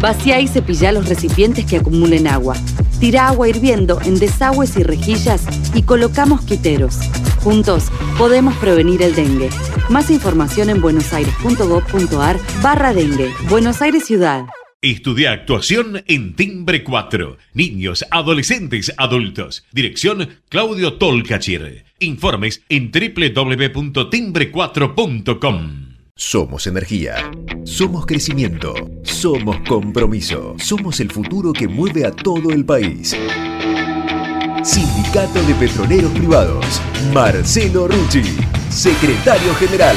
Vacía y cepilla los recipientes que acumulen agua. Tira agua hirviendo en desagües y rejillas y coloca mosquiteros. Juntos podemos prevenir el dengue. Más información en buenosaires.gov.ar barra dengue. Buenos Aires Ciudad. Estudia actuación en Timbre 4. Niños, adolescentes, adultos. Dirección Claudio Tolcachir. Informes en www.timbre4.com. Somos energía. Somos crecimiento. Somos compromiso. Somos el futuro que mueve a todo el país. Sindicato de Petroleros Privados. Marcelo Rucci, secretario general.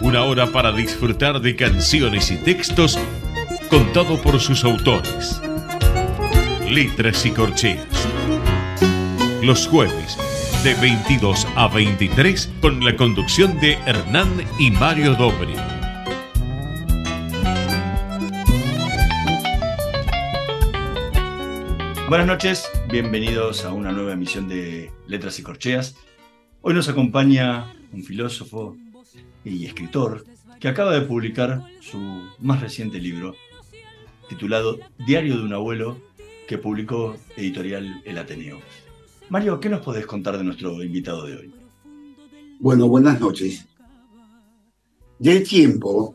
una hora para disfrutar de canciones y textos contado por sus autores. Letras y corcheas. Los jueves de 22 a 23 con la conducción de Hernán y Mario Dobri. Buenas noches, bienvenidos a una nueva emisión de Letras y Corcheas. Hoy nos acompaña un filósofo, y escritor, que acaba de publicar su más reciente libro, titulado Diario de un abuelo, que publicó editorial El Ateneo. Mario, ¿qué nos podés contar de nuestro invitado de hoy? Bueno, buenas noches. Del tiempo,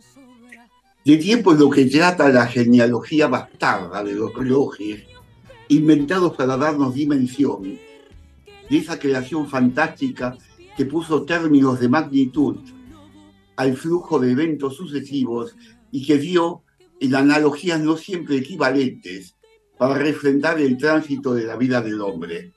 del tiempo es lo que trata la genealogía bastarda de los relojes, inventados para darnos dimensión, de esa creación fantástica que puso términos de magnitud al flujo de eventos sucesivos y que dio en analogías no siempre equivalentes para refrendar el tránsito de la vida del hombre.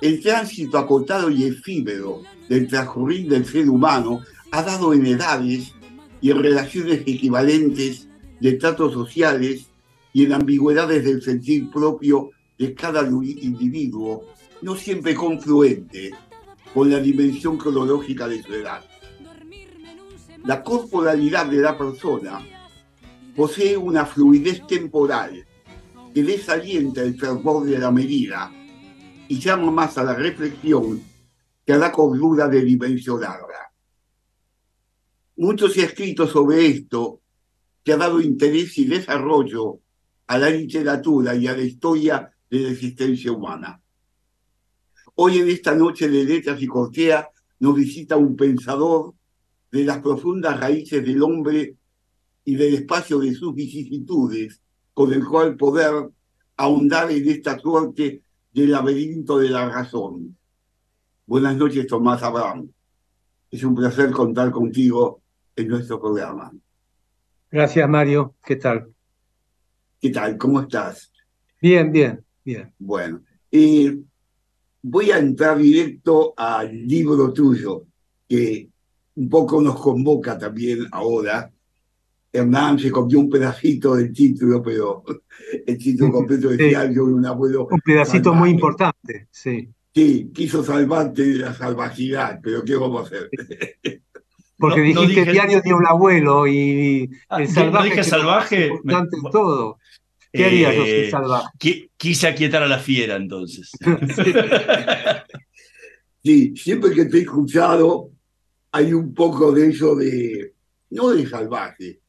El tránsito acotado y efímero del transcurrir del ser humano ha dado en edades y en relaciones equivalentes de tratos sociales y en ambigüedades del sentir propio de cada individuo, no siempre confluente con la dimensión cronológica de su edad la corporalidad de la persona posee una fluidez temporal que desalienta el fervor de la medida y llama más a la reflexión que a la cordura de dimensionarla. Mucho se ha escrito sobre esto que ha dado interés y desarrollo a la literatura y a la historia de la existencia humana. Hoy en esta noche de letras y cortea nos visita un pensador de las profundas raíces del hombre y del espacio de sus vicisitudes, con el cual poder ahondar en esta suerte del laberinto de la razón. Buenas noches, Tomás Abraham. Es un placer contar contigo en nuestro programa. Gracias, Mario. ¿Qué tal? ¿Qué tal? ¿Cómo estás? Bien, bien, bien. Bueno, eh, voy a entrar directo al libro tuyo, que un poco nos convoca también ahora. Hernán se comió un pedacito del título, pero el título completo decía yo un abuelo. Un pedacito muy importante, sí. Sí, quiso salvarte de la salvajidad, pero ¿qué vamos a hacer? Porque dijiste diario de un abuelo y ah, el salvaje. dije salvaje. Importante todo. ¿Qué harías yo si salvaje? Quise aquietar a la fiera entonces. sí, siempre que te he escuchado, hay un poco de eso de, no de salvaje,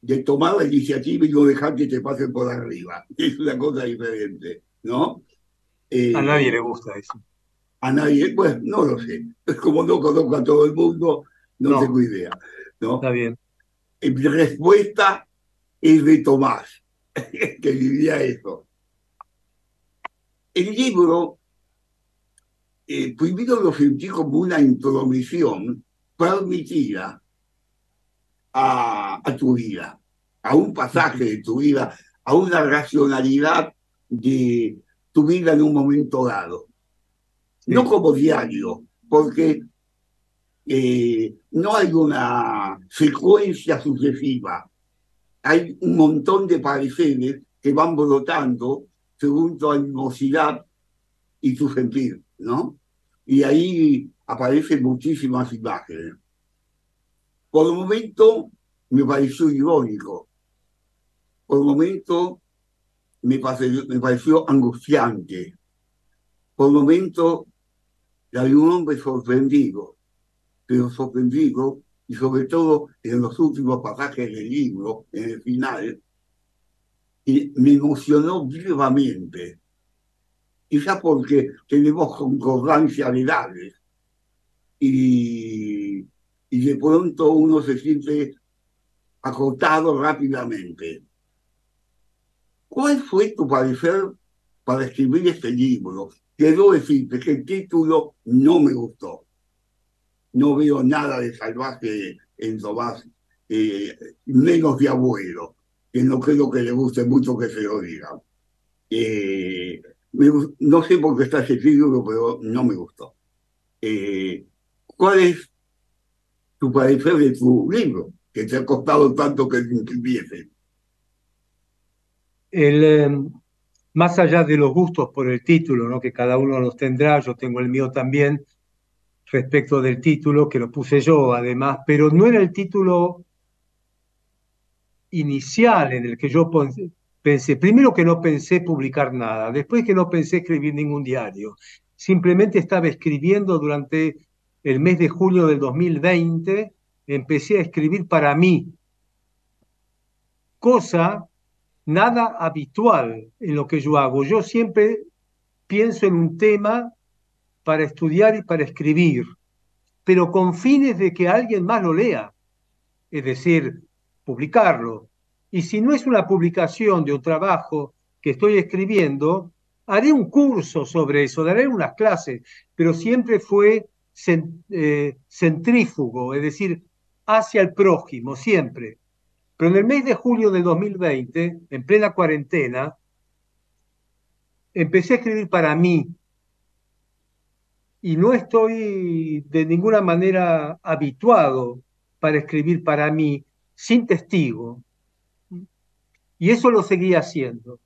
de tomar la iniciativa y no dejar que te pasen por arriba. Es una cosa diferente, ¿no? Eh, a nadie le gusta eso. A nadie, pues no lo sé. Como no conozco a todo el mundo, no, tengo idea. ¿no? Está bien. Mi respuesta es de Tomás, que vivía eso. El libro, eh, primero lo sentí como una intromisión permitida a, tu vida, a un pasaje de tu vida, a una racionalidad de tu vida en un momento dado. No como diario, porque eh, no hay una secuencia sucesiva. Hay un montón de pareceres que van brotando según tu animosidad y tu sentir, ¿no? Y ahí aparecen muchísimas imágenes. Por un momento me pareció irónico. Por un momento me pareció, angustiante. Por un momento hay un hombre sorprendido, pero sorprendido y sobre todo en los últimos pasajes del libro, en el final, y me emocionó vivamente. Quizá porque tenemos concordancia de edades y, y de pronto uno se siente acotado rápidamente. ¿Cuál fue tu parecer para escribir este libro? Quiero decirte que el título no me gustó. No veo nada de salvaje en Tomás, eh, menos de abuelo, que no creo que le guste mucho que se lo diga. Eh, no sé por qué está ese título, pero no me gustó. Eh, ¿Cuál es tu parecer de tu libro, que te ha costado tanto que escribiese? El, em, más allá de los gustos por el título, ¿no? que cada uno los tendrá, yo tengo el mío también, respecto del título, que lo puse yo además, pero no era el título inicial en el que yo pensé, primero que no pensé publicar nada, después que no pensé escribir ningún diario, simplemente estaba escribiendo durante el mes de julio del 2020, empecé a escribir para mí, cosa nada habitual en lo que yo hago. Yo siempre pienso en un tema para estudiar y para escribir, pero con fines de que alguien más lo lea, es decir, publicarlo. Y si no es una publicación de un trabajo que estoy escribiendo, haré un curso sobre eso, daré unas clases, pero siempre fue centrífugo, es decir, hacia el prójimo, siempre. Pero en el mes de julio de 2020, en plena cuarentena, empecé a escribir para mí. Y no estoy de ninguna manera habituado para escribir para mí sin testigo. Y eso lo seguí haciendo.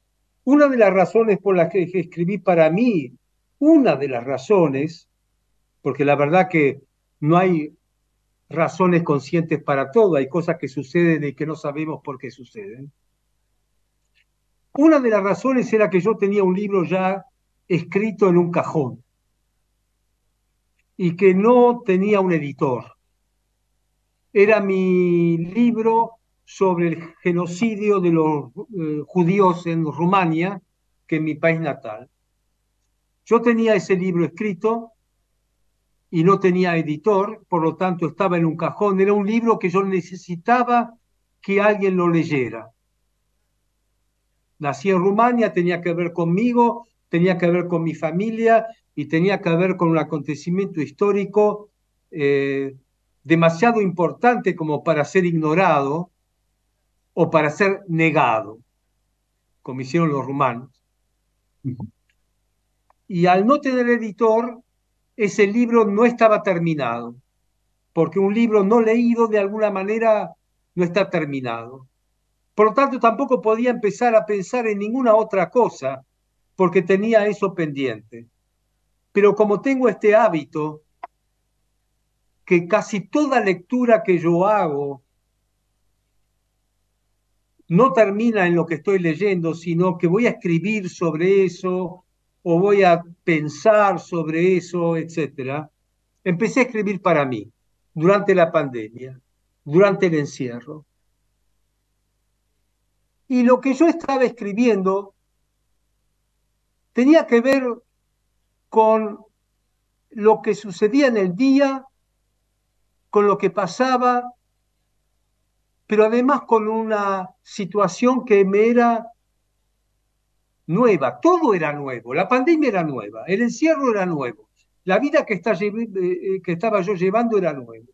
Una de las razones por las que escribí para mí, una de las razones, porque la verdad que no hay razones conscientes para todo, hay cosas que suceden y que no sabemos por qué suceden. Una de las razones era que yo tenía un libro ya escrito en un cajón y que no tenía un editor. Era mi libro sobre el genocidio de los eh, judíos en Rumania, que es mi país natal. Yo tenía ese libro escrito y no tenía editor, por lo tanto estaba en un cajón. Era un libro que yo necesitaba que alguien lo leyera. Nací en Rumania, tenía que ver conmigo, tenía que ver con mi familia y tenía que ver con un acontecimiento histórico eh, demasiado importante como para ser ignorado o para ser negado, como hicieron los rumanos. Y al no tener editor, ese libro no estaba terminado, porque un libro no leído de alguna manera no está terminado. Por lo tanto, tampoco podía empezar a pensar en ninguna otra cosa, porque tenía eso pendiente. Pero como tengo este hábito, que casi toda lectura que yo hago no termina en lo que estoy leyendo, sino que voy a escribir sobre eso, o voy a pensar sobre eso, etcétera, empecé a escribir para mí durante la pandemia, durante el encierro. Y lo que yo estaba escribiendo tenía que ver con lo que sucedía en el día, con lo que pasaba, pero además con una situación que me era nueva, todo era nuevo, la pandemia era nueva, el encierro era nuevo, la vida que, eh, eh, estaba yo llevando era nueva.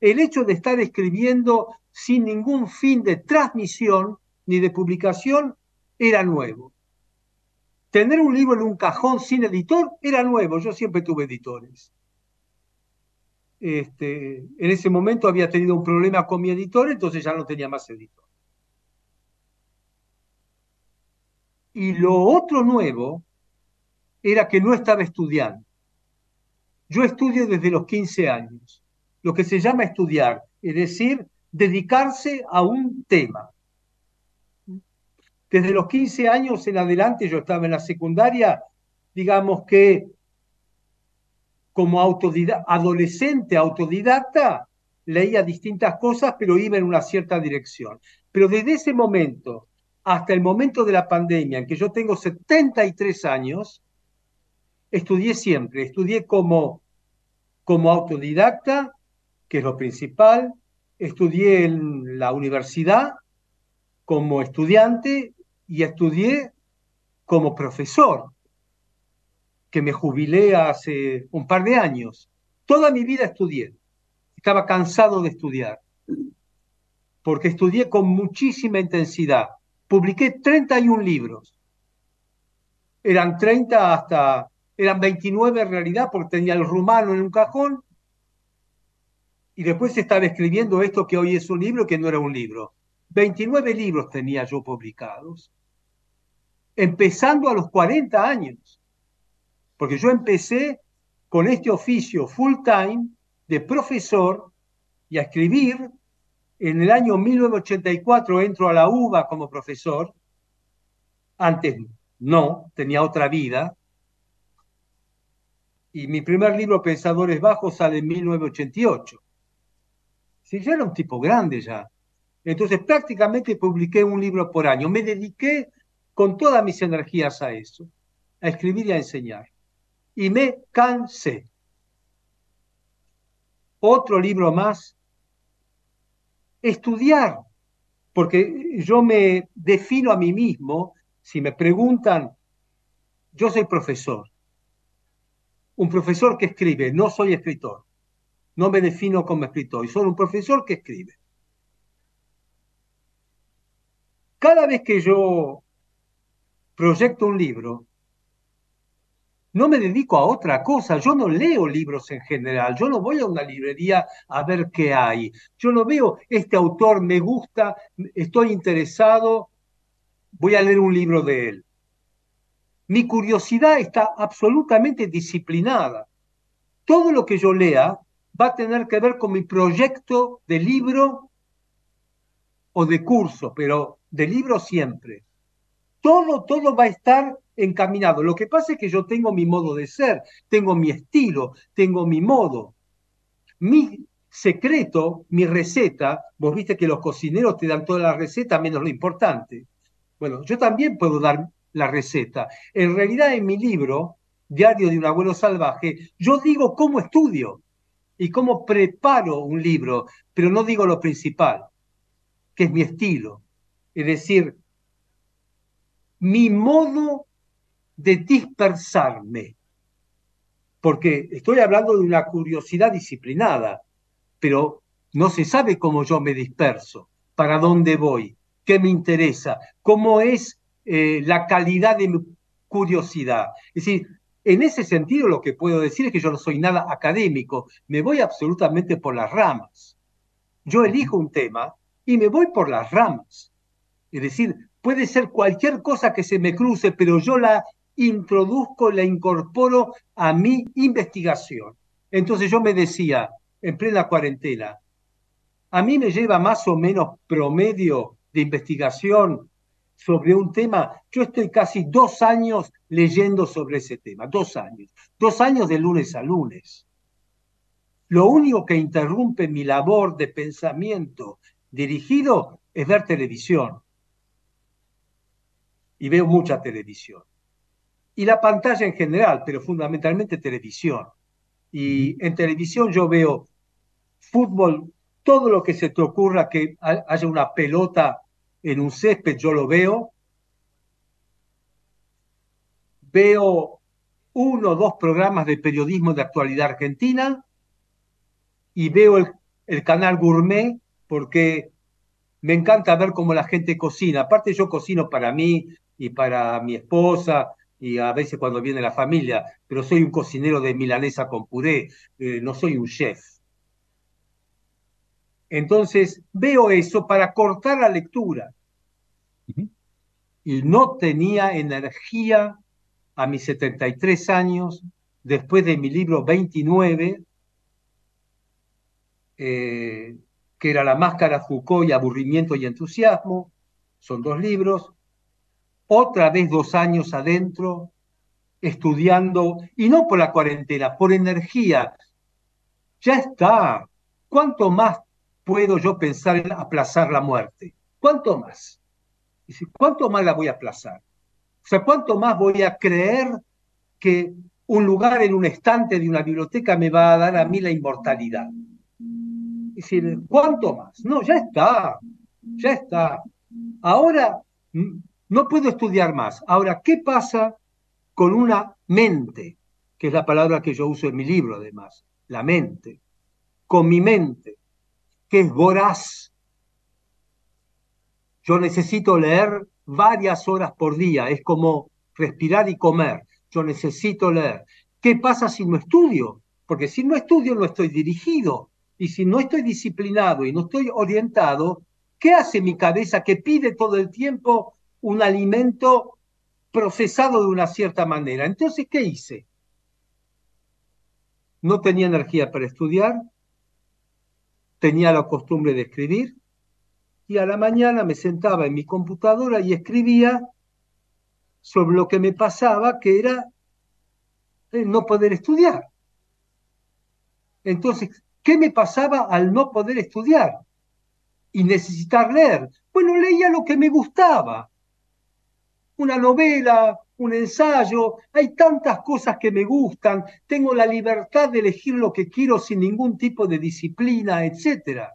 El hecho de estar escribiendo sin ningún fin de transmisión ni de publicación era nuevo. Tener un libro en un cajón sin editor era nuevo, yo siempre tuve editores. este, en ese momento había tenido un problema con mi editor, entonces ya no tenía más editor. Y lo otro nuevo era que no estaba estudiando. Yo estudio desde los 15 años, lo que se llama estudiar, es decir, dedicarse a un tema. Desde los 15 años en adelante, yo estaba en la secundaria, digamos que como adolescente autodidacta, leía distintas cosas, pero iba en una cierta dirección. Pero desde ese momento hasta el momento de la pandemia, en que yo tengo 73 años, estudié siempre, estudié como, como autodidacta, que es lo principal, estudié en la universidad como estudiante y estudié como profesor, que me jubilé hace un par de años. Toda mi vida estudié. Estaba cansado de estudiar, porque estudié con muchísima intensidad. Publiqué 31 libros. Eran 30 hasta, eran 29 en realidad, porque tenía el rumano en un cajón. Y después estaba escribiendo esto que hoy es un libro, que no era un libro. 29 libros tenía yo publicados, empezando a los 40 años, porque yo empecé con este oficio full time de profesor y a escribir. En el año 1984 entro a la UBA como profesor. Antes no, tenía otra vida. Y mi primer libro, Pensadores Bajos, sale en 1988. Sí, ya era un tipo grande ya. Entonces prácticamente publiqué un libro por año. Me dediqué con todas mis energías a eso, a escribir y a enseñar. Y me cansé. Otro libro más. Estudiar, porque yo me defino a mí mismo, si me preguntan, yo soy profesor. Un profesor que escribe, no soy escritor. No me defino como escritor, soy un profesor que escribe. cada vez que yo proyecto un libro, no me dedico a otra cosa, yo no leo libros en general, yo no voy a una librería a ver qué hay, yo no veo, este autor me gusta, estoy interesado, voy a leer un libro de él. Mi curiosidad está absolutamente disciplinada. Todo lo que yo lea va a tener que ver con mi proyecto de libro o de curso, pero de libro siempre. Todo, todo va a estar encaminado. Lo que pasa es que yo tengo mi modo de ser, tengo mi estilo, tengo mi modo. Mi secreto, mi receta, vos viste que los cocineros te dan toda la receta menos lo importante. Bueno, yo también puedo dar la receta. En realidad en mi libro, Diario de un abuelo salvaje, yo digo cómo estudio y cómo preparo un libro, pero no digo lo principal que es mi estilo. Es decir, mi modo de dispersarme. Porque estoy hablando de una curiosidad disciplinada, pero no se sabe cómo yo me disperso, para dónde voy, qué me interesa, cómo es eh, la calidad de mi curiosidad. Es decir, en ese sentido lo que puedo decir es que yo no soy nada académico, me voy absolutamente por las ramas. Yo elijo un tema y me voy por las ramas. Es decir, puede ser cualquier cosa que se me cruce, pero yo la introduzco, la incorporo a mi investigación. Entonces yo me decía, en plena cuarentena, a mí me lleva más o menos promedio de investigación sobre un tema. Yo estoy casi dos años leyendo sobre ese tema, dos años, dos años de lunes a lunes. Lo único que interrumpe mi labor de pensamiento dirigido es ver televisión. Y veo mucha televisión. Y la pantalla en general, pero fundamentalmente televisión. Y en televisión yo veo fútbol, todo lo que se te ocurra que haya una pelota en un césped, yo lo veo. Veo uno o dos programas de periodismo de actualidad argentina y veo el, el canal Gourmet porque me encanta ver cómo la gente cocina. Aparte yo cocino para mí y para mi esposa y a veces cuando viene la familia, pero soy un cocinero de milanesa con puré, eh, no soy un chef. Entonces veo eso para cortar la lectura. Y no tenía energía a mis 73 años, después de mi libro 29, eh, que era La Máscara Foucault y Aburrimiento y Entusiasmo, son dos libros, otra vez dos años adentro, estudiando, y no por la cuarentena, por energía. Ya está. ¿Cuánto más puedo yo pensar en aplazar la muerte? ¿Cuánto más? ¿Cuánto más la voy a aplazar? O ¿cuánto más voy a creer que un lugar en un estante de una biblioteca me va a dar a mí la inmortalidad? Es ¿cuánto más? No, ya está, ya está. Ahora no puedo estudiar más. Ahora, ¿qué pasa con una mente? Que es la palabra que yo uso en mi libro, además. La mente. Con mi mente, que es voraz. Yo necesito leer varias horas por día. Es como respirar y comer. Yo necesito leer. ¿Qué pasa si no estudio? Porque si no estudio no estoy dirigido. Y si no estoy disciplinado y no estoy orientado, ¿qué hace mi cabeza que pide todo el tiempo un alimento procesado de una cierta manera. Entonces, ¿qué hice? No tenía energía para estudiar, tenía la costumbre de escribir y a la mañana me sentaba en mi computadora y escribía sobre lo que me pasaba, que era no poder estudiar. Entonces, ¿qué me pasaba al no poder estudiar y necesitar leer? Bueno, leía lo que me gustaba una novela, un ensayo, hay tantas cosas que me gustan, tengo la libertad de elegir lo que quiero sin ningún tipo de disciplina, etc.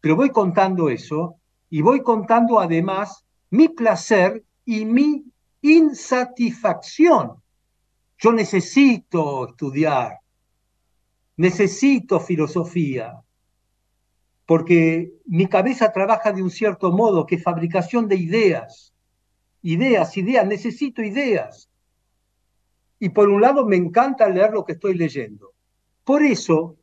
Pero voy contando eso y voy contando además mi placer y mi insatisfacción. Yo necesito estudiar, necesito filosofía, porque mi cabeza trabaja de un cierto modo, que es fabricación de ideas ideas, ideas, necesito ideas. Y por un lado me encanta leer lo que estoy leyendo. Por eso,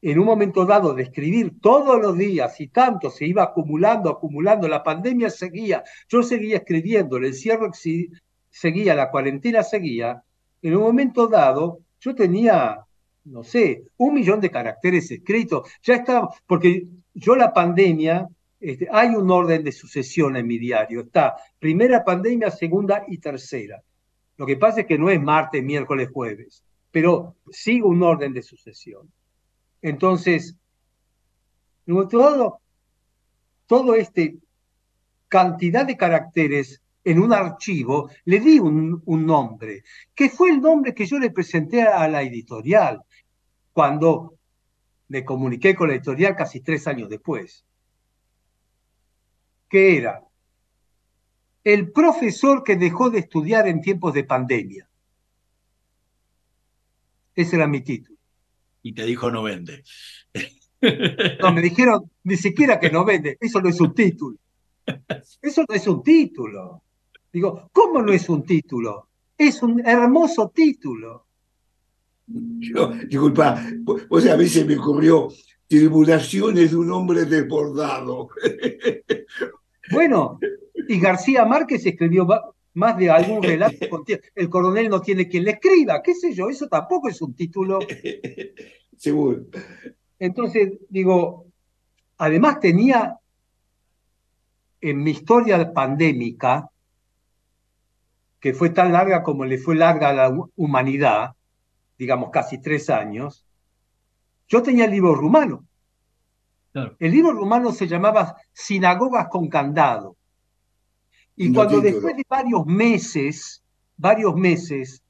en un momento dado de escribir todos los días y tanto se iba acumulando, acumulando, la pandemia seguía, yo seguía escribiendo, el encierro seguía, la cuarentena seguía, en un momento dado yo tenía, no sé, un millón de caracteres escritos, ya estaba, porque yo la pandemia este, hay un orden de sucesión en mi diario. Está primera pandemia, segunda y tercera. Lo que pasa es que no es martes, miércoles, jueves, pero sigo un orden de sucesión. Entonces, todo, todo este cantidad de caracteres en un archivo, le di un, un, nombre, que fue el nombre que yo le presenté a la editorial cuando me comuniqué con la editorial casi tres años después que era el profesor que dejó de estudiar en tiempos de pandemia. Ese era mi título. Y te dijo no vende. No, me dijeron ni siquiera que no vende. Eso no es un título. Eso no es un título. Digo, ¿cómo no es un título? Es un hermoso título. Yo, disculpa, o sea, a mí se me ocurrió tribulaciones de un hombre desbordado. Bueno, y García Márquez escribió más de algún relato. El coronel no tiene quien le escriba, qué sé yo, eso tampoco es un título. Seguro. Entonces, digo, además tenía en mi historia pandémica, que fue tan larga como le fue larga a la humanidad, digamos casi tres años, yo tenía el libro rumano. El libro rumano se llamaba Sinagogas con candado. Y cuando después de varios meses, varios meses,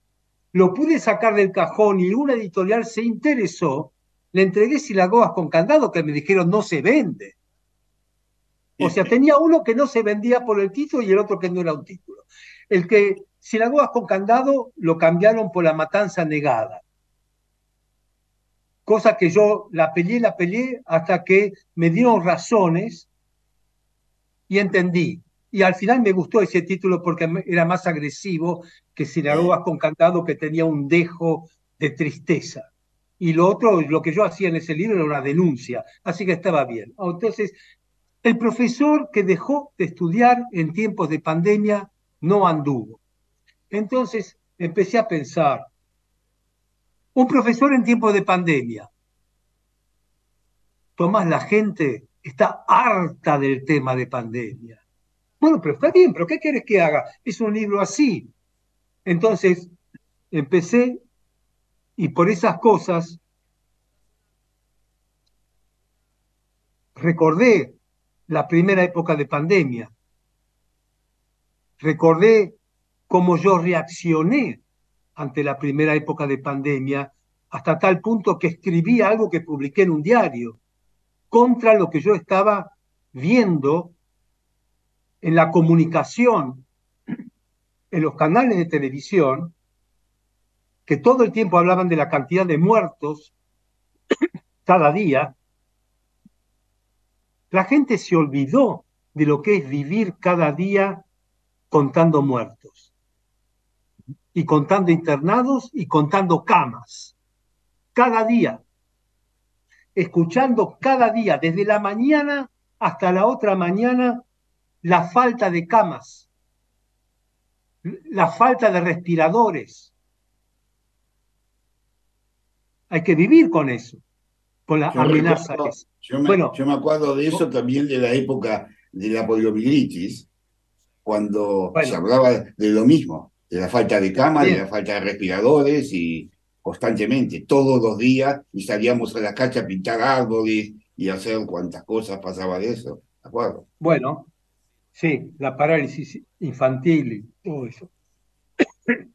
lo pude sacar del cajón y una editorial se interesó, le entregué Sinagogas con candado que me dijeron no se vende. O sea, tenía uno que no se vendía por el título y el otro que no era un título. El que Sinagogas con candado lo cambiaron por la matanza negada cosa que yo la peleé, la peleé hasta que me dieron razones y entendí. Y al final me gustó ese título porque era más agresivo que Sinagogas con Cantado, que tenía un dejo de tristeza. y lo otro, lo que yo hacía en ese libro era una denuncia, así que estaba bien. Entonces, el profesor que dejó de estudiar en tiempos de pandemia no anduvo. Entonces empecé a pensar, un profesor en tiempos de pandemia. Tomás, la gente está harta del tema de pandemia. Bueno, pero está bien, pero ¿qué quieres que haga? Es un libro así. Entonces, empecé y por esas cosas recordé la primera época de pandemia. Recordé cómo yo reaccioné ante la primera época de pandemia, hasta tal punto que escribí algo que publiqué en un diario, contra lo que yo estaba viendo en la comunicación, en los canales de televisión, que todo el tiempo hablaban de la cantidad de muertos cada día, la gente se olvidó de lo que es vivir cada día contando muertos y contando internados y contando camas. Cada día. Escuchando cada día, desde la mañana hasta la otra mañana, la falta de camas, la falta de respiradores. Hay que vivir con eso, con la amenaza. yo, me, bueno, yo me acuerdo de eso también de la época de la poliomielitis, cuando se hablaba de lo mismo de la falta de cama, de la falta de respiradores y constantemente, todos los días, y salíamos a la calle a pintar árboles y hacer cuantas cosas pasaba de eso, ¿de acuerdo? Bueno, sí, la parálisis infantil y todo eso.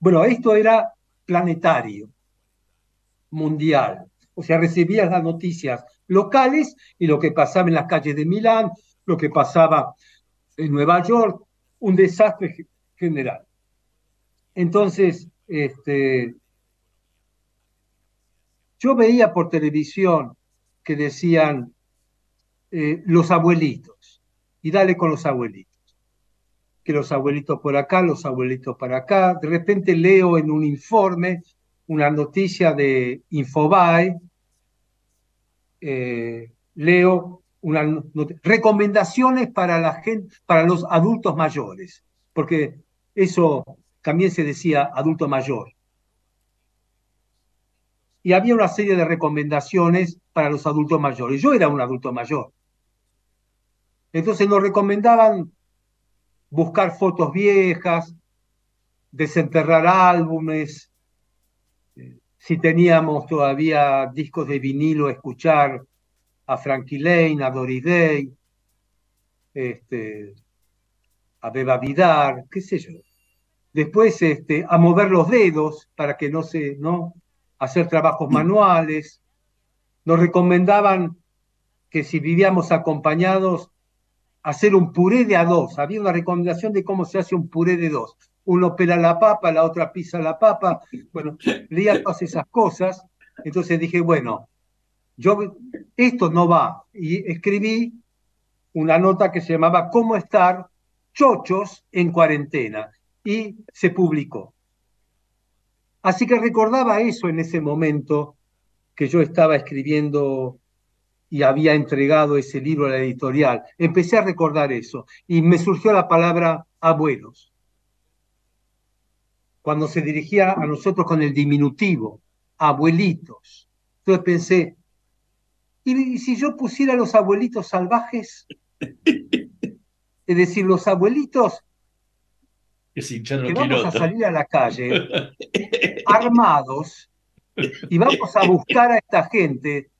bueno, esto era planetario, mundial. O sea, recibías las noticias locales y lo que pasaba en las calles de Milán, lo que pasaba en Nueva York, un desastre general. Entonces, este, yo veía por televisión que decían eh, los abuelitos, y dale con los abuelitos, que los abuelitos por acá, los abuelitos para acá. De repente leo en un informe una noticia de Infobae, eh, leo una, recomendaciones para la gente, para los adultos mayores, porque eso también se decía adulto mayor. Y había una serie de recomendaciones para los adultos mayores. Yo era un adulto mayor. Entonces nos recomendaban buscar fotos viejas, desenterrar álbumes, si teníamos todavía discos de vinilo, escuchar a Frankie Lane, a Doris Day, este, a Beba Vidar, qué sé yo. Después este, a mover los dedos para que no se, ¿no? Hacer trabajos manuales. Nos recomendaban que si vivíamos acompañados, hacer un puré de a dos. Había una recomendación de cómo se hace un puré de dos. Uno pela la papa, la otra pisa la papa. Bueno, leía todas esas cosas. Entonces dije, bueno, yo, esto no va. Y escribí una nota que se llamaba ¿Cómo estar chochos en cuarentena? Y se publicó. Así que recordaba eso en ese momento que yo estaba escribiendo y había entregado ese libro a la editorial. Empecé a recordar eso y me surgió la palabra abuelos. Cuando se dirigía a nosotros con el diminutivo, abuelitos. Entonces pensé, ¿y si yo pusiera los abuelitos salvajes? Es decir, los abuelitos que, vamos a salir a la calle armados y vamos a buscar a esta gente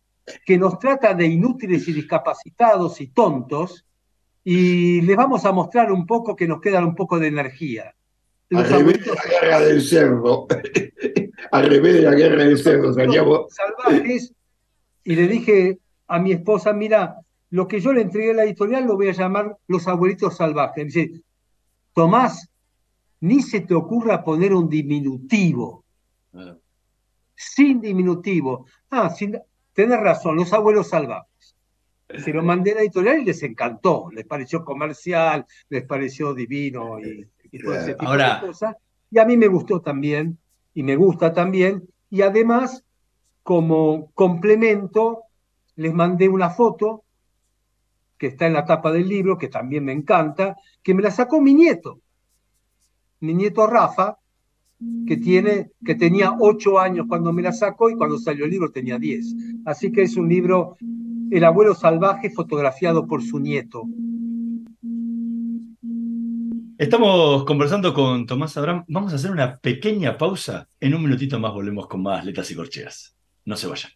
que nos trata de inútiles y discapacitados y tontos y les vamos a mostrar un poco que nos queda un poco de energía. Los Al revés de la guerra del cerdo. Al revés de la guerra del cerdo. Salvajes. Y le dije a mi esposa, mira, lo que yo le entregué a la editorial lo voy a llamar Los Abuelitos Salvajes. dice, Tomás, ni se te ocurra poner un diminutivo. Sin diminutivo. Ah, sin, tenés razón, los abuelos salvajes. Se lo mandé a la editorial y les encantó, les pareció comercial, les pareció divino y, todo ese tipo de cosas. Y a mí me gustó también, y me gusta también, y además como complemento, les mandé una foto que está en la tapa del libro, que también me encanta, que me la sacó mi nieto, mi nieto Rafa, que, tiene, que tenía ocho años cuando me la sacó y cuando salió el libro tenía diez. Así que es un libro, El abuelo salvaje, fotografiado por su nieto. Estamos conversando con Tomás Abraham. Vamos a hacer una pequeña pausa. En un minutito más volvemos con más letras y corcheas. No se vayan.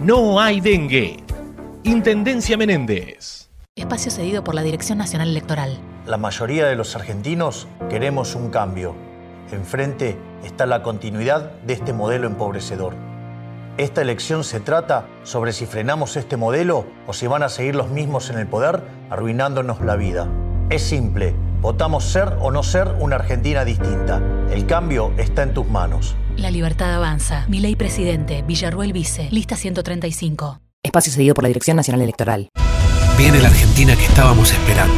no hay dengue. Intendencia Menéndez. Espacio cedido por la Dirección Nacional Electoral. La mayoría de los argentinos queremos un cambio. Enfrente está la continuidad de este modelo empobrecedor. Esta elección se trata sobre si frenamos este modelo o si van a seguir los mismos en el poder arruinándonos la vida. Es simple, votamos ser o no ser una Argentina distinta. El cambio está en tus manos. La libertad avanza. Mi ley presidente, Villarruel Vice, lista 135. Espacio cedido por la Dirección Nacional Electoral. Viene la Argentina que estábamos esperando,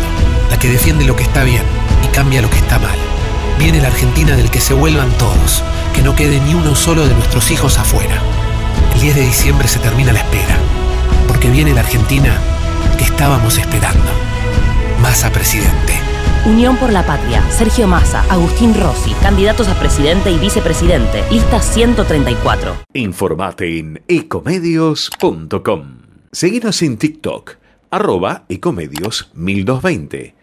la que defiende lo que está bien y cambia lo que está mal. Viene la Argentina del que se vuelvan todos, que no quede ni uno solo de nuestros hijos afuera. El 10 de diciembre se termina la espera, porque viene la Argentina que estábamos esperando. Massa presidente. Unión por la Patria, Sergio Massa, Agustín Rossi, candidatos a presidente y vicepresidente, lista 134. Informate en ecomedios.com. Seguinos en TikTok arroba ecomedios 1220.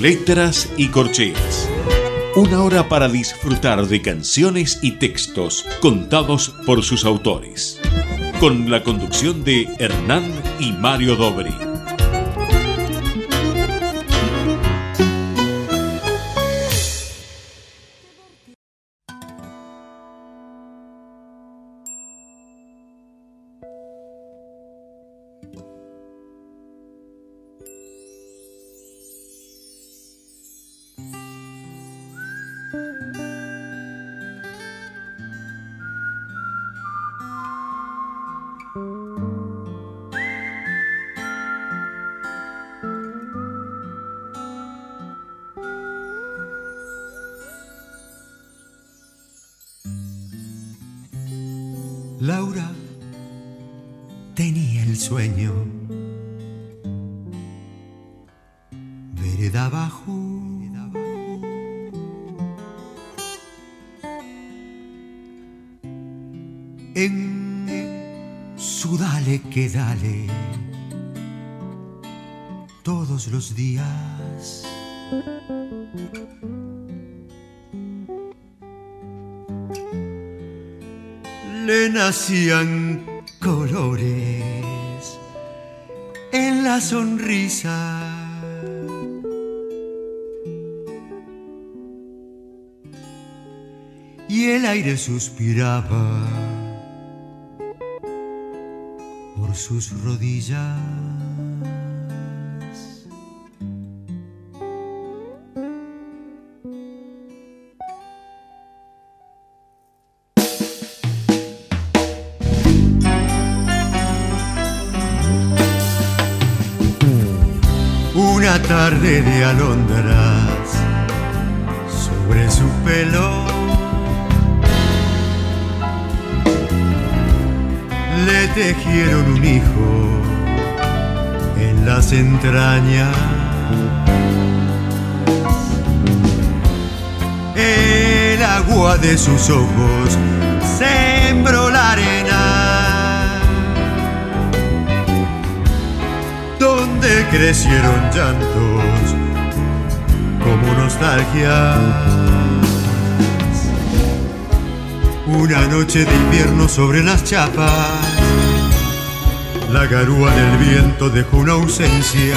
Letras y corcheas. Una hora para disfrutar de canciones y textos contados por sus autores. Con la conducción de Hernán y Mario Dobri. Laura tenía el sueño. Vereda abajo. En su dale que dale. Todos los días. Nacían colores en la sonrisa. Y el aire suspiraba por sus rodillas. de alondras sobre su pelo. Le tejieron un hijo en las entrañas. El agua de sus ojos sembró la crecieron llantos como nostalgia. Una noche de invierno sobre las chapas, la garúa del viento dejó una ausencia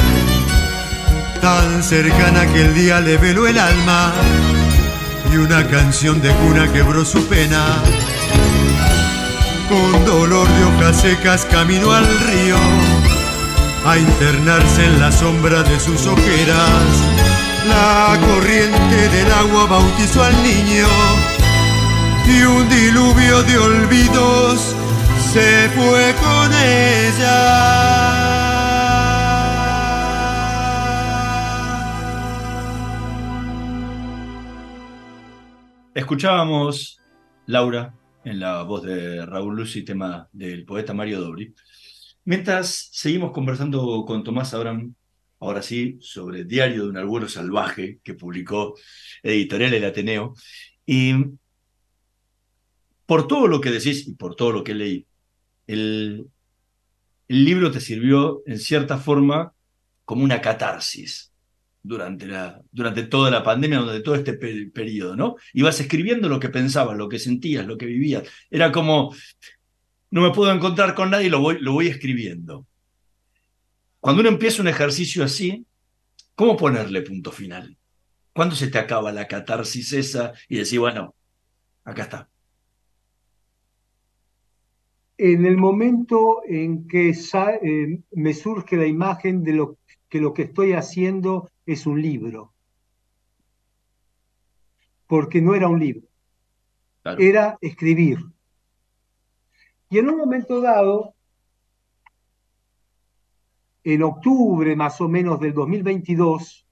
tan cercana que el día le veló el alma y una canción de cuna quebró su pena. Con dolor de hojas secas caminó al río a internarse en la sombra de sus ojeras. La corriente del agua bautizó al niño y un diluvio de olvidos se fue con ella. Escuchábamos Laura en la voz de Raúl Lucy, tema del poeta Mario Dobri. Mientras seguimos conversando con Tomás Abraham, ahora sí, sobre Diario de un Arguero Salvaje que publicó Editorial El Ateneo. Y por todo lo que decís y por todo lo que leí, el, el libro te sirvió en cierta forma como una catarsis durante, la, durante toda la pandemia, durante todo este pe- periodo, ¿no? Ibas escribiendo lo que pensabas, lo que sentías, lo que vivías. Era como, no me puedo encontrar con nadie, lo voy, lo voy escribiendo. Cuando uno empieza un ejercicio así, ¿cómo ponerle punto final? ¿Cuándo se te acaba la catarsis esa y decir, bueno, acá está? En el momento en que eh, me surge la imagen de lo que lo que estoy haciendo es un libro. Porque no era un libro, Claro. era escribir. Y en un momento dado, en octubre más o menos del 2022,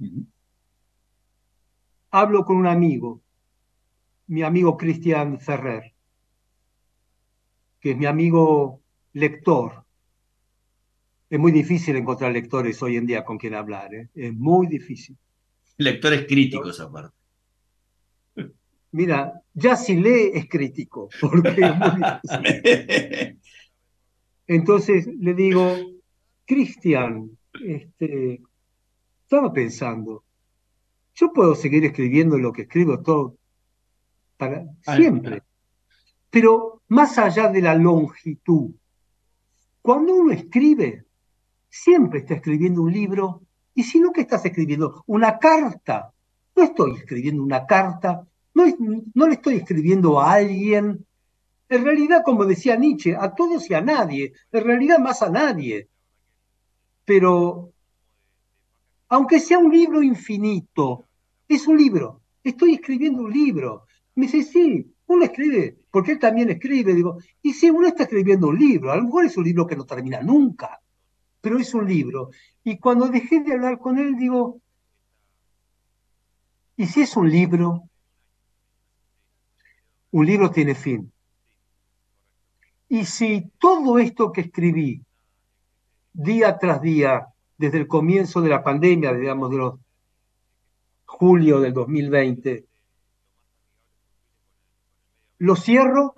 Ujú. hablo con un amigo, mi amigo Cristian Ferrer, que es mi amigo lector. Es muy difícil encontrar lectores hoy en día con quien hablar, ¿eh? es muy difícil. Lectores críticos aparte. Mira, ya si lee es crítico, porque es muy. Entonces le digo, Cristian, este, estaba pensando, yo puedo seguir escribiendo lo que escribo todo para siempre, pero más allá de la longitud, cuando uno escribe, siempre está escribiendo un libro, y si no, ¿qué estás escribiendo? Una carta. No estoy escribiendo una carta, no, no le estoy escribiendo a alguien. En realidad, como decía Nietzsche, a todos y a nadie, en realidad más a nadie. Pero, aunque sea un libro infinito, es un libro, estoy escribiendo un libro. Me dice, sí, uno escribe, porque él también escribe, digo, y sí, uno está escribiendo un libro, a lo mejor es un libro que no termina nunca, pero es un libro. Y cuando dejé de hablar con él, digo, ¿y si es un libro? Un libro tiene fin. Y si todo esto que escribí día tras día, desde el comienzo de la pandemia, digamos, de los julio del 2020, lo cierro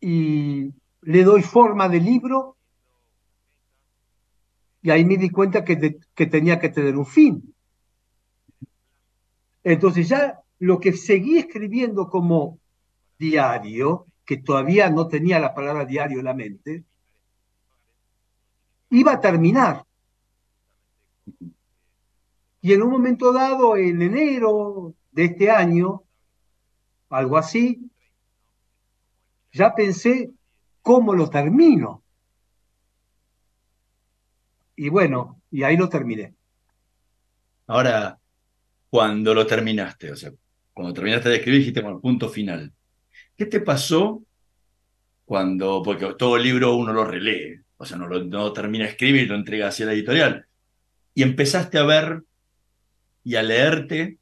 y le doy forma de libro y ahí me di cuenta que, que tenía que tener un fin. Entonces ya lo que seguí escribiendo como diario, que todavía no tenía la palabra diario en la mente, iba a terminar. Y en un momento dado, en enero de este año, algo así, ya pensé cómo lo termino. Y bueno, y ahí lo terminé. Ahora, cuando lo terminaste, o sea, cuando terminaste de escribir, dijiste, bueno, punto final. ¿Qué te pasó cuando, porque todo libro uno lo relee, o sea, no lo termina de escribir y lo entrega hacia la editorial, y empezaste a ver y a leerte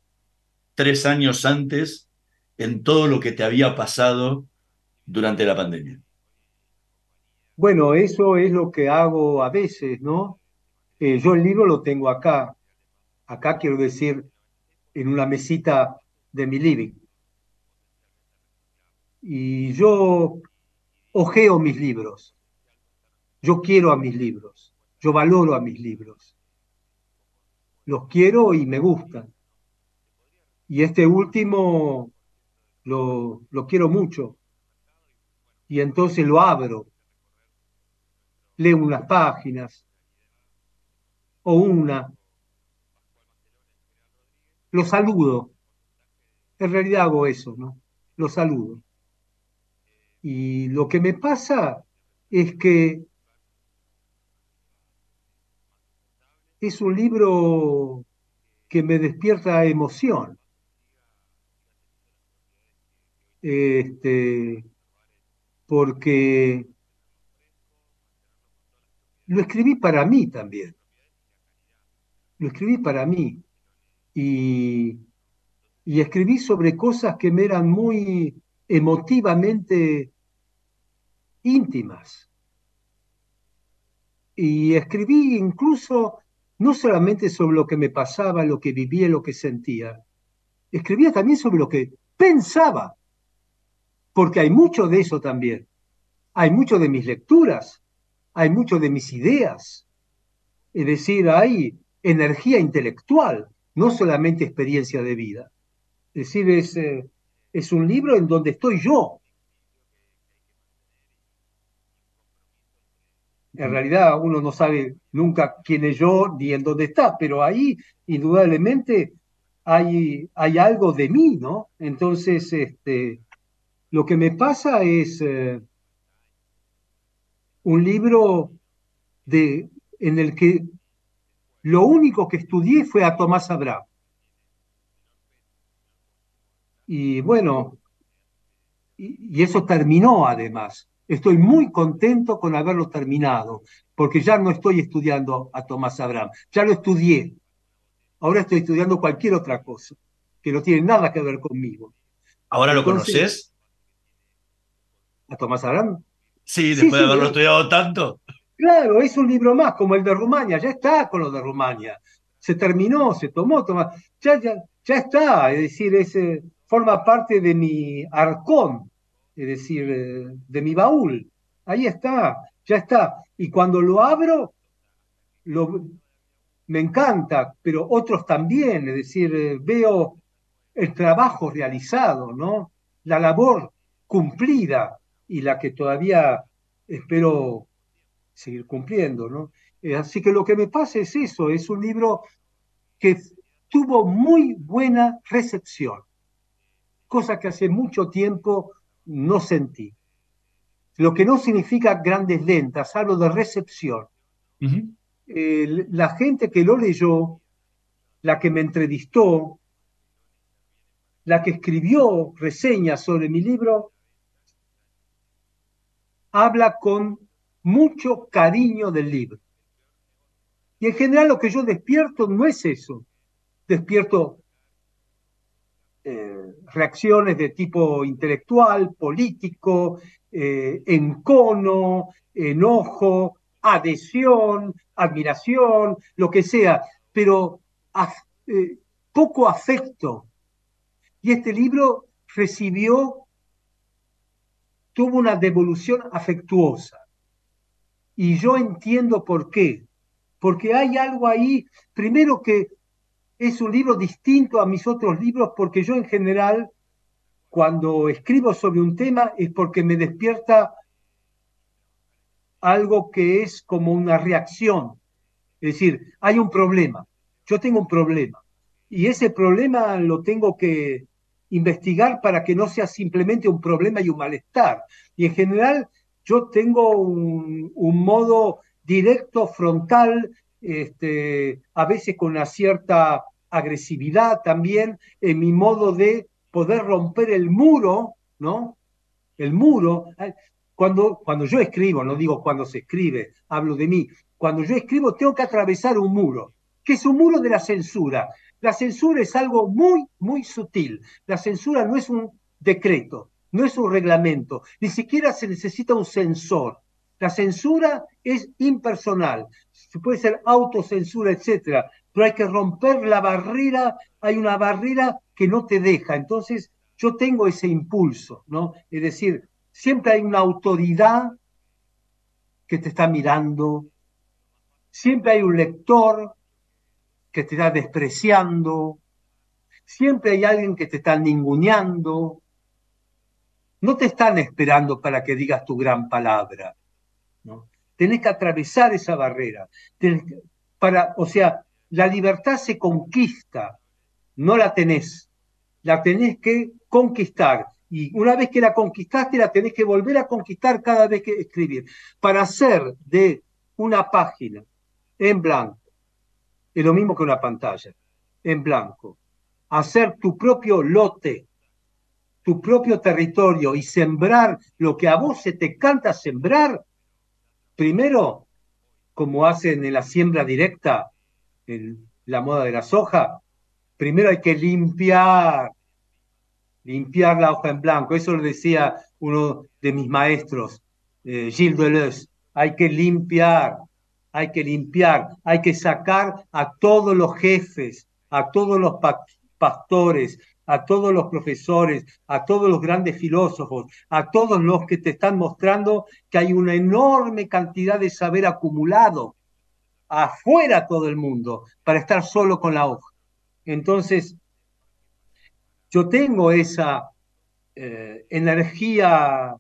tres años antes en todo lo que te había pasado durante la pandemia? Bueno, eso es lo que hago a veces, ¿no? Eh, yo el libro lo tengo acá, acá quiero decir, en una mesita de mi living. Y yo ojeo mis libros, yo quiero a mis libros, yo valoro a mis libros, los quiero y me gustan. Y este último lo, lo quiero mucho. Y entonces lo abro, leo unas páginas o una, lo saludo. En realidad hago eso, ¿no? Lo saludo. Y lo que me pasa es que es un libro que me despierta emoción. Este, porque lo escribí para mí también. Lo escribí para mí. Y, y escribí sobre cosas que me eran muy emotivamente íntimas. Y escribí incluso no solamente sobre lo que me pasaba, lo que vivía, lo que sentía, escribía también sobre lo que pensaba, porque hay mucho de eso también. Hay mucho de mis lecturas, hay mucho de mis ideas. Es decir, hay energía intelectual, no solamente experiencia de vida. Es decir, es, eh, es un libro en donde estoy yo. En realidad uno no sabe nunca quién es yo ni en dónde está, pero ahí indudablemente hay, hay algo de mí, ¿no? Entonces, este, lo que me pasa es eh, un libro de, en el que lo único que estudié fue a Tomás Abraham. Y bueno, y, y eso terminó además. Estoy muy contento con haberlo terminado, porque ya no estoy estudiando a Tomás Abraham, ya lo estudié. Ahora estoy estudiando cualquier otra cosa, que no tiene nada que ver conmigo. ¿Ahora lo Entonces, conoces? ¿A Tomás Abraham? Sí, Sí, después de haberlo yo- estudiado tanto. Claro, es un libro más, como el de Rumania, ya está con lo de Rumania. Se terminó, se tomó, toma- ya, ya, ya está, es decir, es, eh, forma parte de mi arcón, es decir, eh, de mi baúl. Ahí está, ya está. Y cuando lo abro, me encanta, pero otros también, es decir, eh, veo el trabajo realizado, ¿no? La labor cumplida y la que todavía espero seguir cumpliendo, ¿no? Eh, así que lo que me pasa es eso, es un libro que tuvo muy buena recepción, cosa que hace mucho tiempo no sentí. Lo que no significa grandes lentas, hablo de recepción. Eh, la gente que lo leyó, la que me entrevistó, la que escribió reseñas sobre mi libro, habla con mucho cariño del libro. Y en general lo que yo despierto no es eso. Despierto eh, reacciones de tipo intelectual, político, eh, encono, enojo, adhesión, admiración, lo que sea, pero eh, poco afecto. Y este libro recibió, tuvo una devolución afectuosa. Y yo entiendo por qué. Porque hay algo ahí, primero que es un libro distinto a mis otros libros, porque yo en general, cuando escribo sobre un tema, es porque me despierta algo que es como una reacción. Es decir, hay un problema, yo tengo un problema, y ese problema lo tengo que investigar para que no sea simplemente un problema y un malestar. Y en general yo tengo un, un modo directo, frontal, este, a veces con una cierta agresividad también, en mi modo de poder romper el muro, ¿no? El muro. Cuando, cuando yo escribo, no digo cuando se escribe, hablo de mí, cuando yo escribo tengo que atravesar un muro, que es un muro de la censura. La censura es algo muy, muy sutil. La censura no es un decreto, no es un reglamento, ni siquiera se necesita un censor. La censura es impersonal, puede ser autocensura, etcétera, pero hay que romper la barrera, hay una barrera que no te deja. Entonces, yo tengo ese impulso, ¿no? Es decir, siempre hay una autoridad que te está mirando, siempre hay un lector que te está despreciando, siempre hay alguien que te está ninguneando, no te están esperando para que digas tu gran palabra. Tenés que atravesar esa barrera. Tenés para, o sea, la libertad se conquista, no la tenés. La tenés que conquistar. Y una vez que la conquistaste, la tenés que volver a conquistar cada vez que escribir. Para hacer de una página en blanco, es lo mismo que una pantalla, en blanco. Hacer tu propio lote, tu propio territorio y sembrar lo que a vos se te canta sembrar, primero, como hacen en la siembra directa, en la moda de la soja, primero hay que limpiar, limpiar la hoja en blanco. Eso lo decía uno de mis maestros, eh, Gilles Deleuze. Hay que limpiar, hay que limpiar, hay que sacar a todos los jefes, a todos los pa- pastores, a todos los profesores, a todos los grandes filósofos, a todos los que te están mostrando que hay una enorme cantidad de saber acumulado afuera todo el mundo para estar solo con la hoja. Entonces, yo tengo esa eh, energía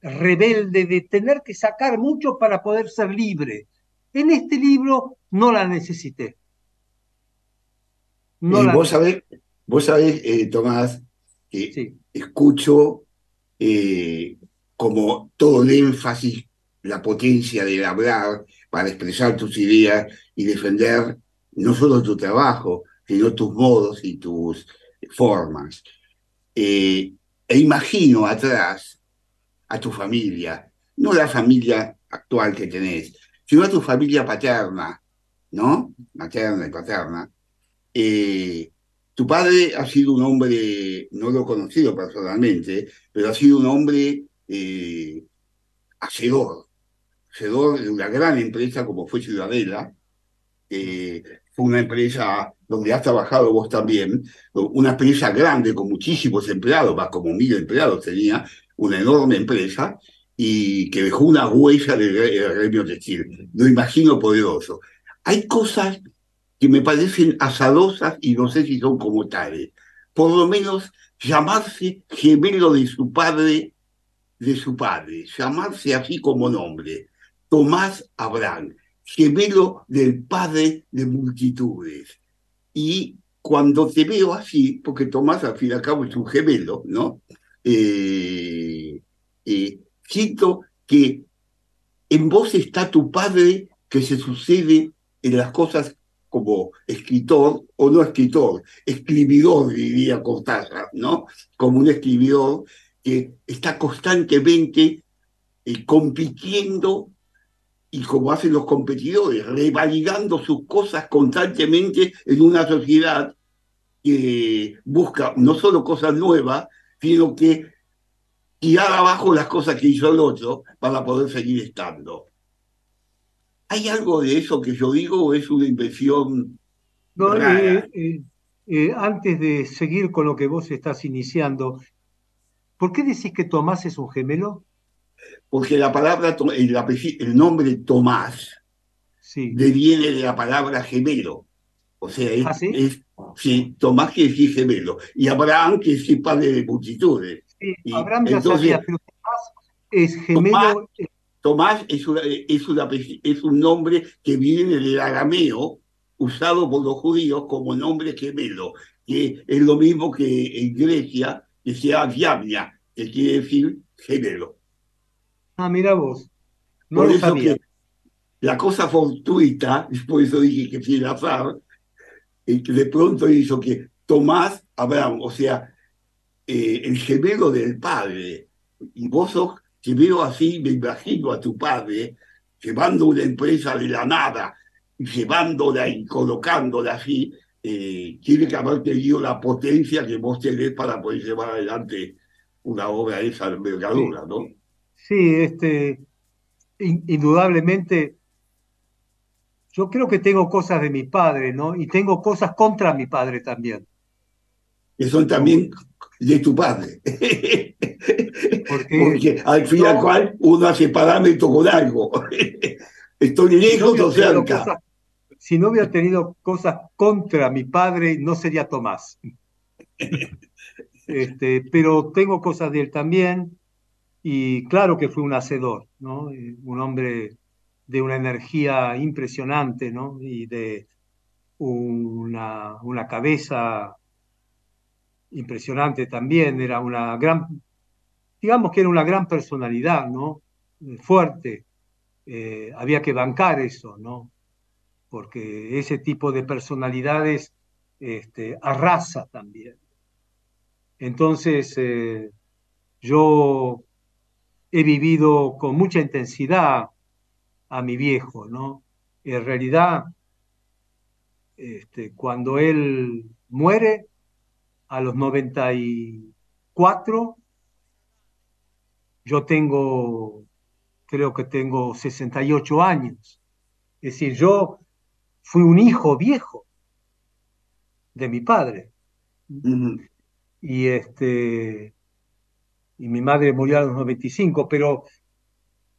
rebelde de tener que sacar mucho para poder ser libre. En este libro no la necesité. No la vos sabés, vos sabés eh, Tomás, que escucho eh, como todo el énfasis, la potencia del hablar para expresar tus ideas y defender no solo tu trabajo, sino tus modos y tus formas. Eh, e imagino atrás a tu familia, no la familia actual que tenés, sino a tu familia paterna, ¿no? Materna y paterna. Eh, tu padre ha sido un hombre, no lo he conocido personalmente, pero ha sido un hombre eh, hacedor, hacedor de una gran empresa como fue Ciudadela, eh, fue una empresa donde has trabajado vos también, una empresa grande con muchísimos empleados, más como mil empleados tenía, una enorme empresa, y que dejó una huella del gre- del gremio textil. Lo imagino poderoso. Hay cosas que me parecen azarosas y no sé si son como tales. Por lo menos llamarse gemelo de su padre, de su padre, llamarse así como nombre. Tomás Abraham, gemelo del padre de multitudes. Y cuando te veo así, porque Tomás al fin y al cabo es un gemelo, ¿no? Eh, eh, siento que en vos está tu padre que se sucede en las cosas como escritor o no escritor, escribidor, diría Cortázar, ¿no? Como un escribidor que está constantemente eh, compitiendo y como hacen los competidores, revalidando sus cosas constantemente en una sociedad que busca no solo cosas nuevas, sino que tirar abajo las cosas que hizo el otro para poder seguir estando. ¿Hay algo de eso que yo digo o es una invención No, rara? eh, eh, eh, antes de seguir con lo que vos estás iniciando, ¿por qué decís que Tomás es un gemelo? Porque la palabra, el, nombre Tomás deviene de la palabra gemelo. O sea, es, ¿Ah, sí? es- sí, Tomás quiere decir gemelo. Y Abraham quiere decir padre de multitudes. Sí, Y Abraham ya entonces, sabía, pero Tomás es gemelo. Tomás es, una- es, una apelli- es un nombre que viene del arameo usado por los judíos como nombre gemelo, que es lo mismo que en Grecia, que sea Diabnia, que quiere decir gemelo. Ah, mira vos. No por lo eso sabía. que la cosa fortuita, por eso dije que fue el azar, eh, que de pronto hizo que Tomás Abraham, o sea, eh, el gemelo del padre, y vos sos, si veo así, me imagino a tu padre llevando una empresa de la nada, llevándola y colocándola así, eh, tiene que haber tenido la potencia que vos tenés para poder llevar adelante una obra de esa envergadura, ¿no? Sí, este, in- indudablemente, yo creo que tengo cosas de mi padre, ¿no? Y tengo cosas contra mi padre también. Que son también de tu padre. Porque, Porque al fin y al cual uno hace parámetro con algo. Estoy si no lejos o cerca. cosas- si no hubiera tenido cosas contra mi padre, no sería Tomás. Este, pero tengo cosas de él también, y claro que fue un hacedor, ¿no? Eh, Un hombre de una energía impresionante, ¿no? Y de una, una cabeza impresionante también, era una gran, digamos que era una gran personalidad, ¿no? Eh, Fuerte. Eh, había que bancar eso, ¿no? Porque ese tipo de personalidades este, arrasa también. Entonces, eh, yo he vivido con mucha intensidad a mi viejo, ¿no? En realidad, este, cuando él muere a los 94, yo tengo, creo que tengo 68 años. Es decir, yo fui un hijo viejo de mi padre. Y este y mi madre murió a los 95, pero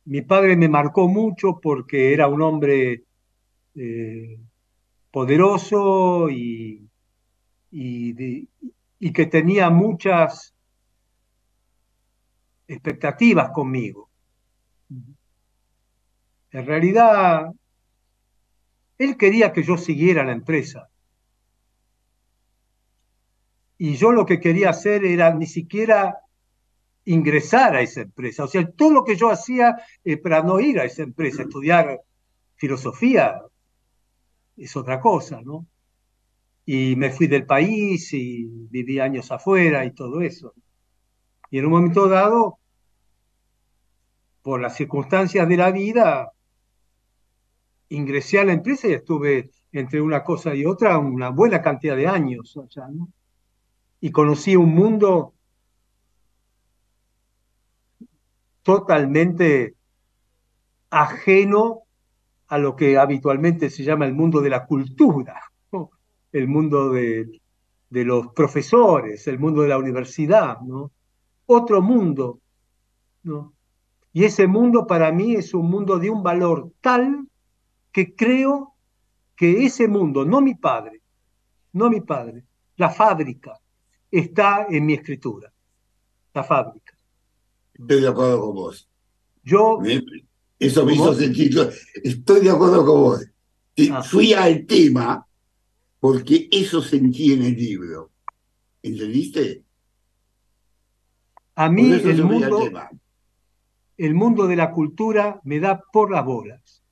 mi padre me marcó mucho porque era un hombre eh, poderoso y, y, que tenía muchas expectativas conmigo. En realidad, él quería que yo siguiera la empresa. Y yo lo que quería hacer era ni siquiera ingresar a esa empresa. O sea, todo lo que yo hacía eh, para no ir a esa empresa, estudiar filosofía, es otra cosa, ¿no? Y me fui del país y viví años afuera y todo eso. Y en un momento dado, por las circunstancias de la vida, ingresé a la empresa y estuve entre una cosa y otra una buena cantidad de años allá, ¿no? Y conocí un mundo totalmente ajeno a lo que habitualmente se llama el mundo de la cultura, el mundo de, de los profesores, el mundo de la universidad, ¿no? Otro mundo, ¿no? Y ese mundo para mí es un mundo de un valor tal que creo que ese mundo, no mi padre, no mi padre, la fábrica, está en mi escritura, la fábrica. Estoy de acuerdo con vos. Yo, Eso me hizo sentir. Estoy de acuerdo con vos. Ah. Fui al tema porque eso sentí en el libro. ¿Entendiste? A mí el mundo, el mundo de la cultura me da por las bolas.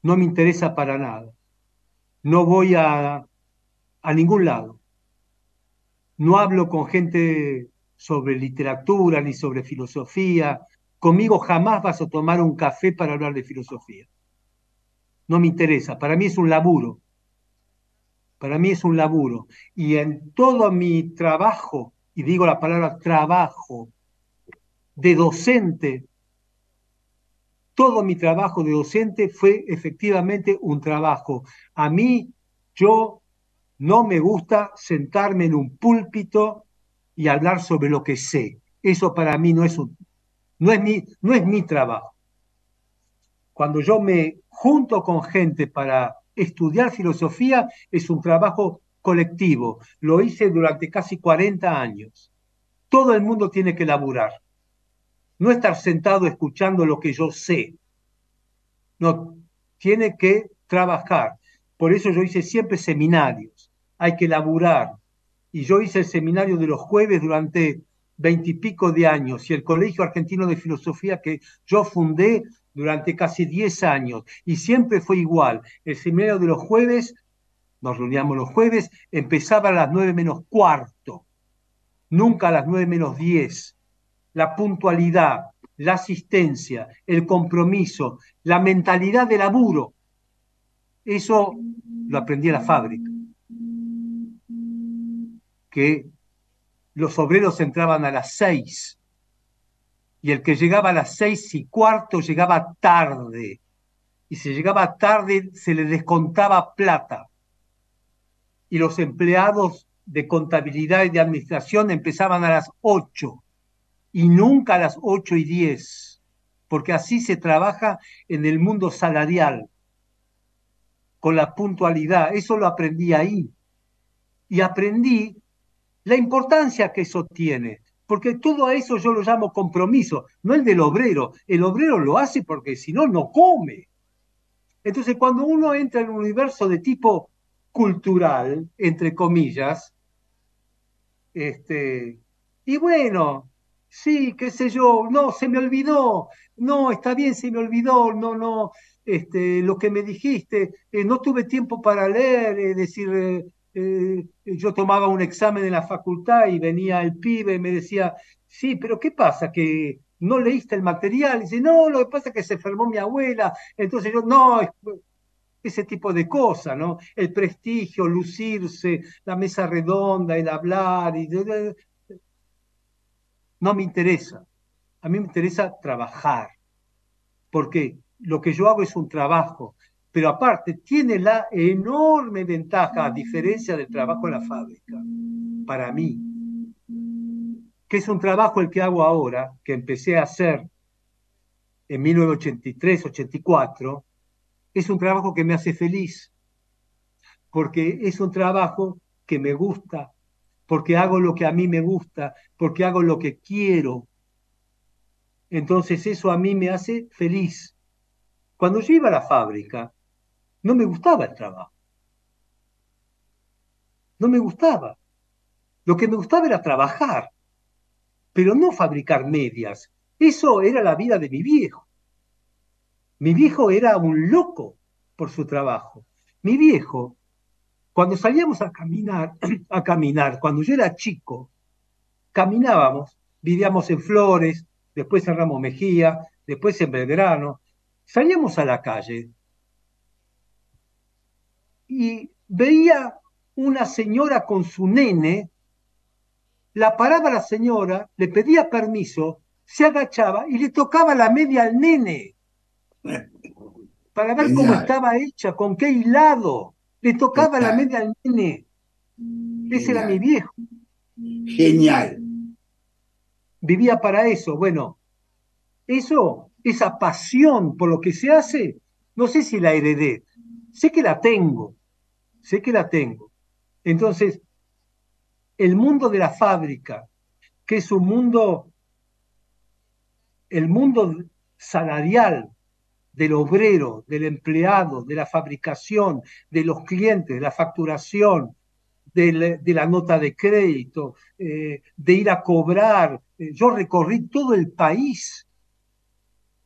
No me interesa para nada. No voy a, a ningún lado. No hablo con gente sobre literatura ni sobre filosofía. Conmigo jamás vas a tomar un café para hablar de filosofía. No me interesa. Para mí es un laburo. Para mí es un laburo. Y en todo mi trabajo, y digo la palabra trabajo, de docente, todo mi trabajo de docente fue efectivamente un trabajo. A mí, yo no me gusta sentarme en un púlpito y hablar sobre lo que sé. Eso para mí no es, un, no es, mi, no es mi trabajo. Cuando yo me junto con gente para estudiar filosofía, es un trabajo colectivo. Lo hice durante casi 40 años. Todo el mundo tiene que laburar. No estar sentado escuchando lo que yo sé. No, tiene que trabajar. Por eso yo hice siempre seminarios. Hay que laburar. Y yo hice el seminario de los jueves durante veintipico de años y el Colegio Argentino de Filosofía que yo fundé durante casi diez años. Y siempre fue igual. El seminario de los jueves, nos reuníamos los jueves, empezaba a las nueve menos cuarto, nunca a las nueve menos diez. La puntualidad, la asistencia, el compromiso, la mentalidad de laburo. Eso lo aprendí en la fábrica. Que los obreros entraban a las seis y el que llegaba a las seis y cuarto llegaba tarde. Y si llegaba tarde se le descontaba plata. Y los empleados de contabilidad y de administración empezaban a las ocho y nunca a las ocho y diez, porque así se trabaja en el mundo salarial, con la puntualidad. Eso lo aprendí ahí. Y aprendí la importancia que eso tiene, porque todo eso yo lo llamo compromiso, no el del obrero. El obrero lo hace porque si no, no come. Entonces, cuando uno entra en un universo de tipo cultural, entre comillas, este, y bueno, sí, qué sé yo, no, se me olvidó, no, está bien, se me olvidó, no, no, este, lo que me dijiste, eh, no tuve tiempo para leer, es decir, eh, eh, yo tomaba un examen en la facultad y venía el pibe y me decía, sí, pero ¿qué pasa? Que no leíste el material. Y dice, no, lo que pasa es que se enfermó mi abuela. Entonces yo, no, ese tipo de cosas, ¿no? El prestigio, lucirse, la mesa redonda, el hablar. Y... No me interesa. A mí me interesa trabajar. Porque lo que yo hago es un trabajo pero aparte tiene la enorme ventaja, a diferencia del trabajo en la fábrica, para mí, que es un trabajo el que hago ahora, que empecé a hacer en 1983-84, es un trabajo que me hace feliz, porque es un trabajo que me gusta, porque hago lo que a mí me gusta, porque hago lo que quiero. Entonces eso a mí me hace feliz. Cuando yo iba a la fábrica, no me gustaba el trabajo. No me gustaba. Lo que me gustaba era trabajar, pero no fabricar medias. Eso era la vida de mi viejo. Mi viejo era un loco por su trabajo. Mi viejo, cuando salíamos a caminar, a caminar, cuando yo era chico, caminábamos, vivíamos en Flores, después en Ramos Mejía, después en Belgrano, salíamos a la calle y veía una señora con su nene, la paraba la señora, le pedía permiso, se agachaba y le tocaba la media al nene para ver cómo estaba hecha, con qué hilado. Le tocaba la media al nene. Ese era mi viejo. Genial. Vivía para eso. Bueno, eso, esa pasión por lo que se hace, no sé si la heredé. Sé que la tengo, sé que la tengo. Entonces, el mundo de la fábrica, que es un mundo, el mundo salarial del obrero, del empleado, de la fabricación, de los clientes, de la facturación, de la, nota de crédito, eh, de ir a cobrar. Eh, yo recorrí todo el país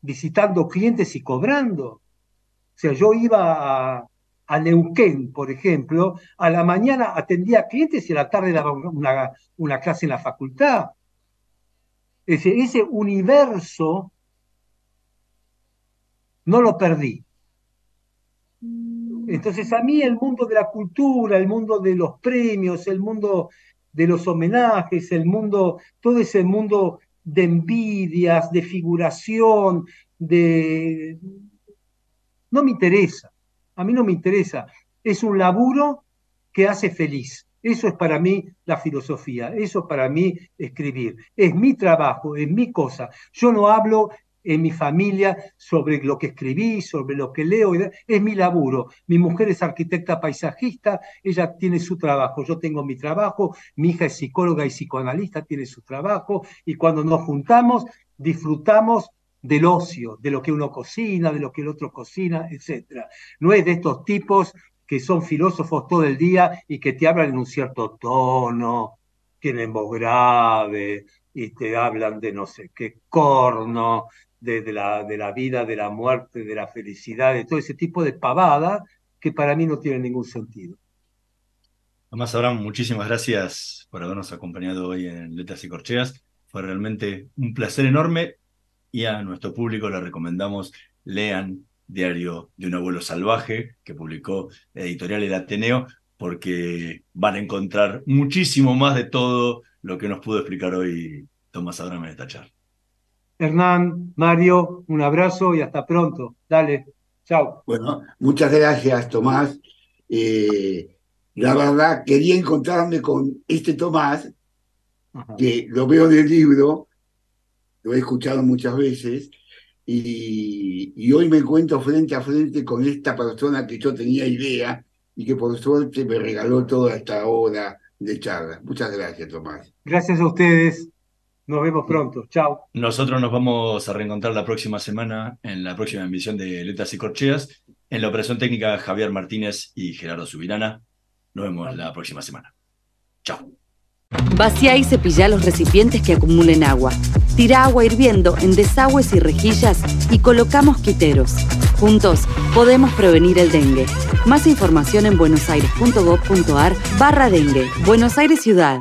visitando clientes y cobrando. O sea, yo iba a, a Neuquén, por ejemplo, a la mañana atendía clientes y a la tarde daba una, clase en la facultad. Ese universo no lo perdí. Entonces a mí el mundo de la cultura, el mundo de los premios, el mundo de los homenajes, el mundo, todo ese mundo de envidias, de figuración, de... no me interesa. A mí no me interesa. Es un laburo que hace feliz. Eso es para mí la filosofía, eso es para mí escribir. Es mi trabajo, es mi cosa. Yo no hablo en mi familia sobre lo que escribí, sobre lo que leo, es mi laburo. Mi mujer es arquitecta paisajista, ella tiene su trabajo, yo tengo mi trabajo, mi hija es psicóloga y psicoanalista, tiene su trabajo, y cuando nos juntamos, disfrutamos del ocio, de lo que uno cocina, de lo que el otro cocina, etc. No es de estos tipos que son filósofos todo el día y que te hablan en un cierto tono, tienen voz grave y te hablan de no sé qué corno, de, la, de la vida, de la muerte, de la felicidad, de todo ese tipo de pavada que para mí no tiene ningún sentido. Además, Abraham, muchísimas gracias por habernos acompañado hoy en Letras y Corcheas. Fue realmente un placer enorme y a nuestro público le recomendamos lean Diario de un abuelo salvaje que publicó la editorial El Ateneo porque van a encontrar muchísimo más de todo lo que nos pudo explicar hoy Tomás Abraham en esta charla. Hernán, Mario, un abrazo y hasta pronto. Dale, chao. Bueno, muchas gracias, Tomás. Eh, la verdad, quería encontrarme con este Tomás, que lo veo en el libro, lo he escuchado muchas veces, y, y hoy me encuentro frente a frente con esta persona que yo tenía idea y que por suerte me regaló toda esta hora de charla. Muchas gracias, Tomás. Gracias a ustedes. Nos vemos pronto. Chao. Nosotros nos vamos a reencontrar la próxima semana en la próxima emisión de Letras y Corcheas. En la operación técnica, Javier Martínez y Gerardo Subirana. Nos vemos la próxima semana. Chao. Vacía y cepilla los recipientes que acumulen agua. Tira agua hirviendo en desagües y rejillas y coloca mosquiteros. Juntos podemos prevenir el dengue. Más información en buenosaires.gov.ar barra dengue. Buenos Aires Ciudad.